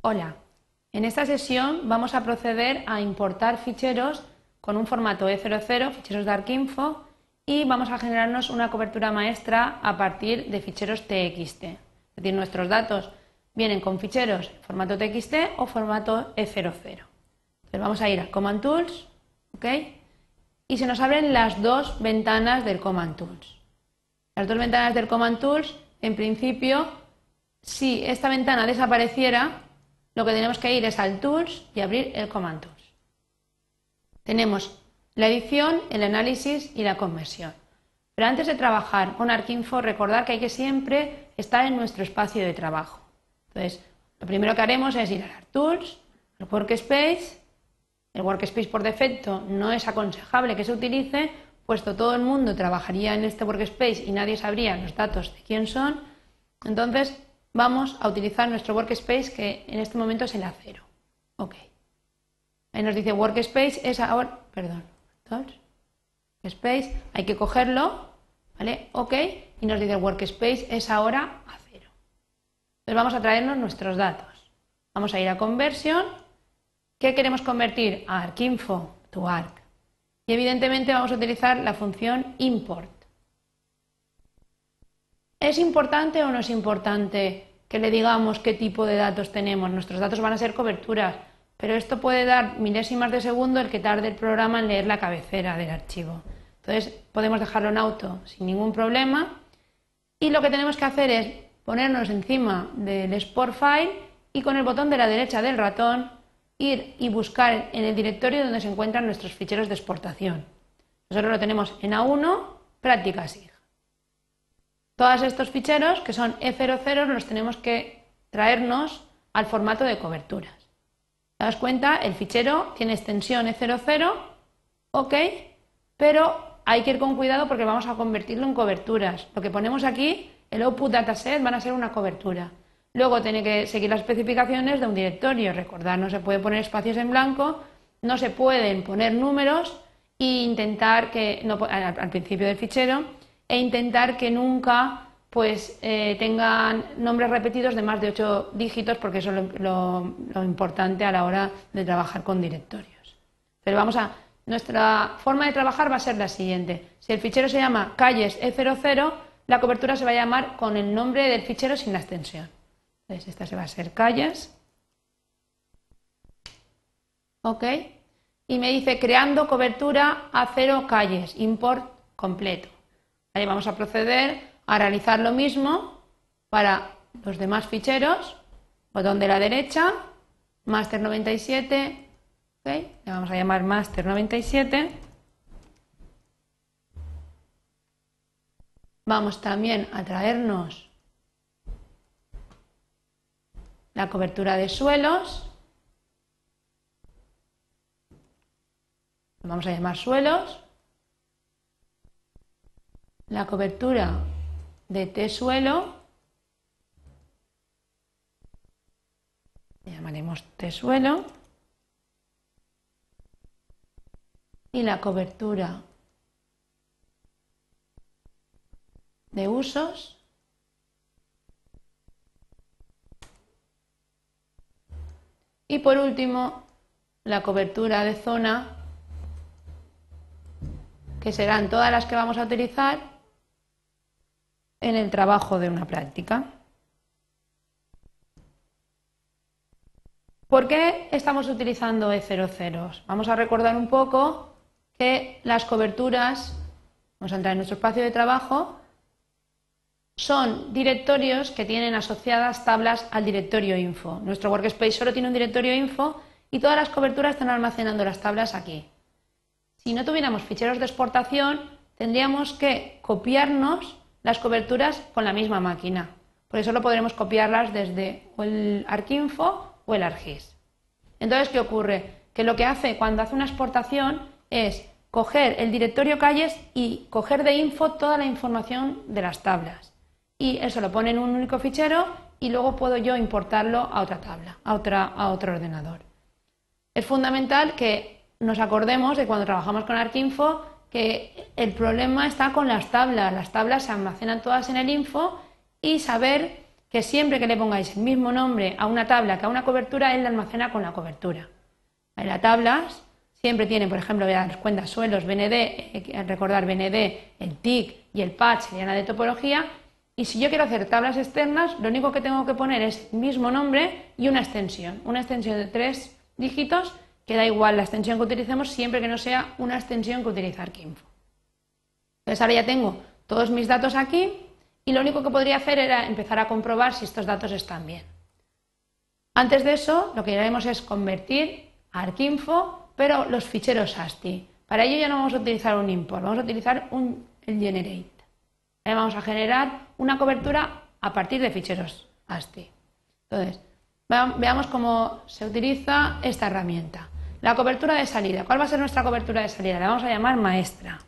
Hola, en esta sesión vamos a proceder a importar ficheros con un formato E00, ficheros de ArcInfo, y vamos a generarnos una cobertura maestra a partir de ficheros TXT. Es decir, nuestros datos vienen con ficheros formato TXT o formato E00. Entonces vamos a ir a Command Tools, ¿ok? Y se nos abren las dos ventanas del Command Tools. Las dos ventanas del Command Tools, en principio, si esta ventana desapareciera, lo que tenemos que ir es al Tools y abrir el Command Tools. Tenemos la edición, el análisis y la conversión. Pero antes de trabajar con Arquinfo, recordar que hay que siempre estar en nuestro espacio de trabajo. Entonces, lo primero que haremos es ir a Tools, al Workspace. El Workspace por defecto no es aconsejable que se utilice, puesto todo el mundo trabajaría en este Workspace y nadie sabría los datos de quién son. Entonces, vamos a utilizar nuestro workspace que en este momento es el A0. Ok. Ahí nos dice workspace es ahora, perdón, workspace, hay que cogerlo, ¿vale? Ok, y nos dice workspace es ahora A0. Entonces vamos a traernos nuestros datos. Vamos a ir a conversión. ¿Qué queremos convertir? A arcinfo to arc. Y evidentemente vamos a utilizar la función import. ¿Es importante o no es importante que le digamos qué tipo de datos tenemos? Nuestros datos van a ser coberturas, pero esto puede dar milésimas de segundo el que tarde el programa en leer la cabecera del archivo. Entonces podemos dejarlo en auto sin ningún problema y lo que tenemos que hacer es ponernos encima del export file y con el botón de la derecha del ratón ir y buscar en el directorio donde se encuentran nuestros ficheros de exportación. Nosotros lo tenemos en A1, práctica SIG. Todos estos ficheros, que son E00, los tenemos que traernos al formato de coberturas. ¿Te das cuenta? El fichero tiene extensión E00, ok, pero hay que ir con cuidado porque vamos a convertirlo en coberturas. Lo que ponemos aquí, el output dataset, van a ser una cobertura. Luego tiene que seguir las especificaciones de un directorio. Recordad, no se puede poner espacios en blanco, no se pueden poner números e intentar que, al principio del fichero, e intentar que nunca pues eh, tengan nombres repetidos de más de ocho dígitos porque eso es lo, importante a la hora de trabajar con directorios. Pero vamos a, nuestra forma de trabajar va a ser la siguiente. Si el fichero se llama calles E00, la cobertura se va a llamar con el nombre del fichero sin la extensión. Entonces esta se va a ser calles. ¿Ok? Y me dice creando cobertura a cero calles, import completo vamos a proceder a realizar lo mismo para los demás ficheros. Botón de la derecha, master 97, le vamos a llamar master 97. Vamos también a traernos la cobertura de suelos. Vamos a llamar suelos la cobertura de T-suelo, llamaremos T-suelo, y la cobertura de usos, y por último la cobertura de zona, que serán todas las que vamos a utilizar en el trabajo de una práctica. ¿Por qué estamos utilizando E00? Vamos a recordar un poco que las coberturas, vamos a entrar en nuestro espacio de trabajo, son directorios que tienen asociadas tablas al directorio info. Nuestro workspace solo tiene un directorio info y todas las coberturas están almacenando las tablas aquí. Si no tuviéramos ficheros de exportación, tendríamos que copiarnos las coberturas con la misma máquina. Por eso lo podremos copiarlas desde el ArcInfo o el ArcGIS. Entonces, ¿qué ocurre? Que lo que hace cuando hace una exportación es coger el directorio calles y coger de info toda la información de las tablas. Y eso lo pone en un único fichero y luego puedo yo importarlo a otra tabla, a, otra, a otro ordenador. Es fundamental que nos acordemos de cuando trabajamos con ArcInfo que el problema está con las tablas. Las tablas se almacenan todas en el info y saber que siempre que le pongáis el mismo nombre a una tabla que a una cobertura, él la almacena con la cobertura. En las tablas siempre tiene, por ejemplo, las cuentas suelos, BND, eh, recordar BND, el TIC y el patch serían la de topología. Y si yo quiero hacer tablas externas, lo único que tengo que poner es el mismo nombre y una extensión. Una extensión de tres dígitos, que da igual la extensión que utilicemos siempre que no sea una extensión que utiliza ArcInfo. Entonces ahora ya tengo todos mis datos aquí y lo único que podría hacer era empezar a comprobar si estos datos están bien. Antes de eso, lo que haremos es convertir a ArcInfo, pero los ficheros ASCII. Para ello ya no vamos a utilizar un import, vamos a utilizar un, generate. Ahí vamos a generar una cobertura a partir de ficheros ASCII. Entonces, veamos cómo se utiliza esta herramienta. La cobertura de salida. ¿Cuál va a ser nuestra cobertura de salida? La vamos a llamar maestra.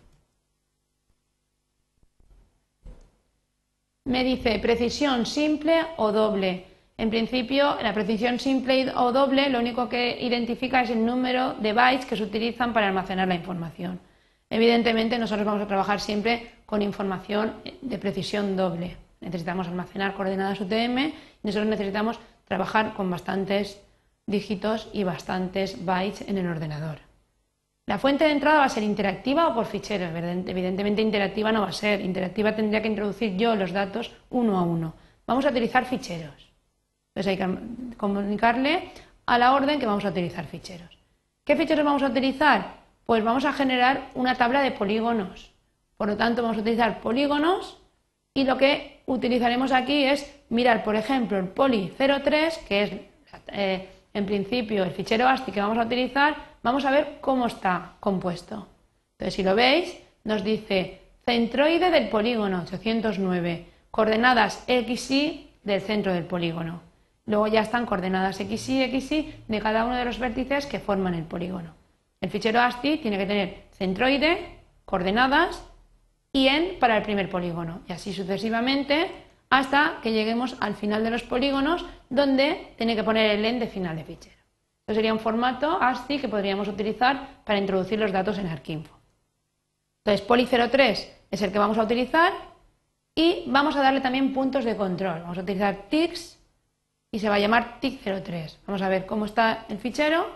me dice precisión simple o doble. En principio, la precisión simple o doble lo único que identifica es el número de bytes que se utilizan para almacenar la información. Evidentemente, nosotros vamos a trabajar siempre con información de precisión doble. Necesitamos almacenar coordenadas UTM y nosotros necesitamos trabajar con bastantes dígitos y bastantes bytes en el ordenador. La fuente de entrada va a ser interactiva o por fichero. Evidentemente interactiva no va a ser. Interactiva tendría que introducir yo los datos uno a uno. Vamos a utilizar ficheros. Entonces hay que comunicarle a la orden que vamos a utilizar ficheros. ¿Qué ficheros vamos a utilizar? Pues vamos a generar una tabla de polígonos. Por lo tanto, vamos a utilizar polígonos y lo que utilizaremos aquí es mirar, por ejemplo, el poli 03, que es eh, en principio el fichero ASCII que vamos a utilizar, vamos a ver cómo está compuesto. Entonces, si lo veis, nos dice centroide del polígono 809, coordenadas x, y del centro del polígono. Luego ya están coordenadas x, y de cada uno de los vértices que forman el polígono. El fichero ASCII tiene que tener centroide, coordenadas y en para el primer polígono. Y así sucesivamente hasta que lleguemos al final de los polígonos donde tiene que poner el en de final de fichero. Esto sería un formato ASCII que podríamos utilizar para introducir los datos en ArcInfo. Entonces, poly03 es el que vamos a utilizar y vamos a darle también puntos de control. Vamos a utilizar tics y se va a llamar tic03. Vamos a ver cómo está el fichero.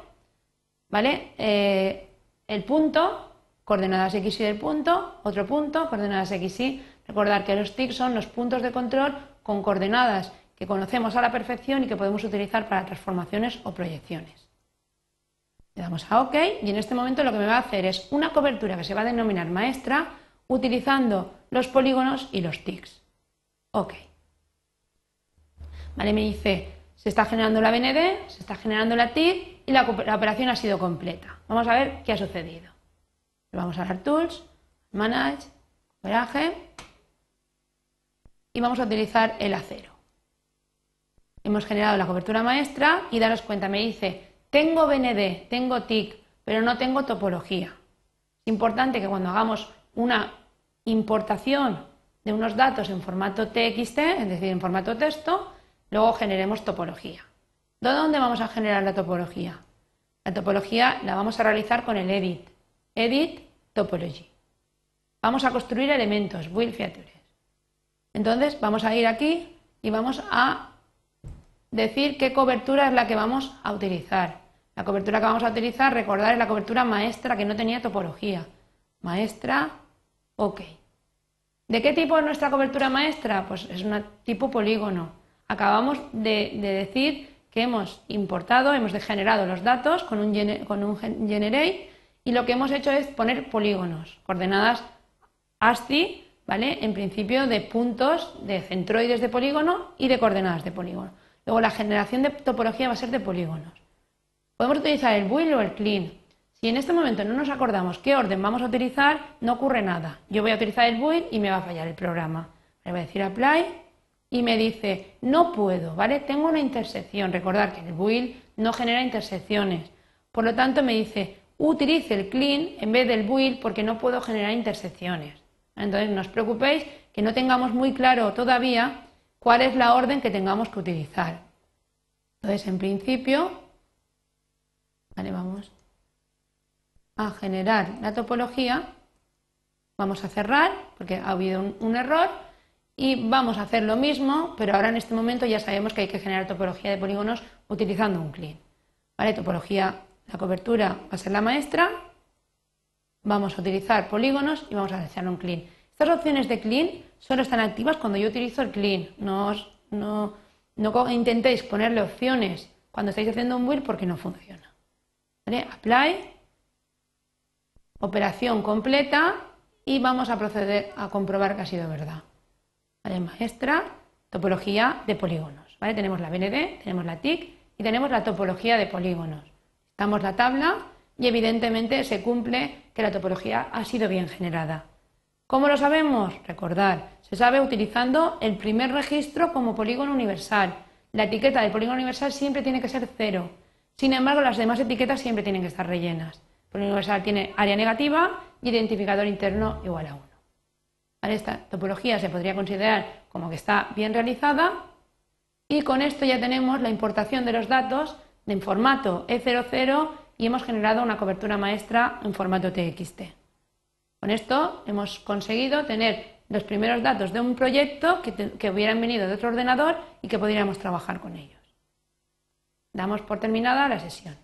¿Vale? Eh, el punto, coordenadas x y del punto, otro punto, coordenadas x y Recordar que los TIC son los puntos de control con coordenadas que conocemos a la perfección y que podemos utilizar para transformaciones o proyecciones. Le damos a OK y en este momento lo que me va a hacer es una cobertura que se va a denominar maestra utilizando los polígonos y los TICs. OK. Vale, me dice, se está generando la BND, se está generando la TIC y la, operación ha sido completa. Vamos a ver qué ha sucedido. Vamos a dar Tools, Manage, Cooperaje y vamos a utilizar el acero. Hemos generado la cobertura maestra y daros cuenta, me dice, tengo BND, tengo TIC, pero no tengo topología. Es importante que cuando hagamos una importación de unos datos en formato TXT, es decir, en formato texto, luego generemos topología. ¿De dónde vamos a generar la topología? La topología la vamos a realizar con el edit. Edit topology. Vamos a construir elementos, build features. Entonces vamos a ir aquí y vamos a decir qué cobertura es la que vamos a utilizar. La cobertura que vamos a utilizar, recordar, es la cobertura maestra que no tenía topología. Maestra, ok. ¿De qué tipo es nuestra cobertura maestra? Pues es un tipo polígono. Acabamos de, decir que hemos importado, hemos generado los datos con un, con un generate y lo que hemos hecho es poner polígonos, coordenadas ASCII ¿vale? En principio de puntos de centroides de polígono y de coordenadas de polígono. Luego la generación de topología va a ser de polígonos. Podemos utilizar el build o el clean. Si en este momento no nos acordamos qué orden vamos a utilizar, no ocurre nada. Yo voy a utilizar el build y me va a fallar el programa. Le voy a decir apply y me dice no puedo, ¿vale? Tengo una intersección. Recordar que el build no genera intersecciones. Por lo tanto me dice utilice el clean en vez del build porque no puedo generar intersecciones. Entonces, no os preocupéis que no tengamos muy claro todavía cuál es la orden que tengamos que utilizar. Entonces, en principio, vale, vamos a generar la topología, vamos a cerrar porque ha habido un, error Y vamos a hacer lo mismo, pero ahora en este momento ya sabemos que hay que generar topología de polígonos utilizando un clean. ¿Vale? Topología, la cobertura va a ser la maestra, vamos a utilizar polígonos y vamos a hacer un clean. Estas opciones de clean solo están activas cuando yo utilizo el clean. No, no, no intentéis ponerle opciones cuando estáis haciendo un build porque no funciona. Apply, operación completa y vamos a proceder a comprobar que ha sido verdad. Maestra, topología de polígonos. ¿Vale? Tenemos la BND, tenemos la TIC y tenemos la topología de polígonos. Damos la tabla y evidentemente se cumple que la topología ha sido bien generada. ¿Cómo lo sabemos? Recordar, se sabe utilizando el primer registro como polígono universal. La etiqueta del polígono universal siempre tiene que ser cero. Sin embargo, las demás etiquetas siempre tienen que estar rellenas. El polígono universal tiene área negativa y identificador interno igual a 1. Esta topología se podría considerar como que está bien realizada y con esto ya tenemos la importación de los datos en formato E00 y hemos generado una cobertura maestra en formato TXT. Con esto hemos conseguido tener los primeros datos de un proyecto que, hubieran venido de otro ordenador y que pudiéramos trabajar con ellos. Damos por terminada la sesión.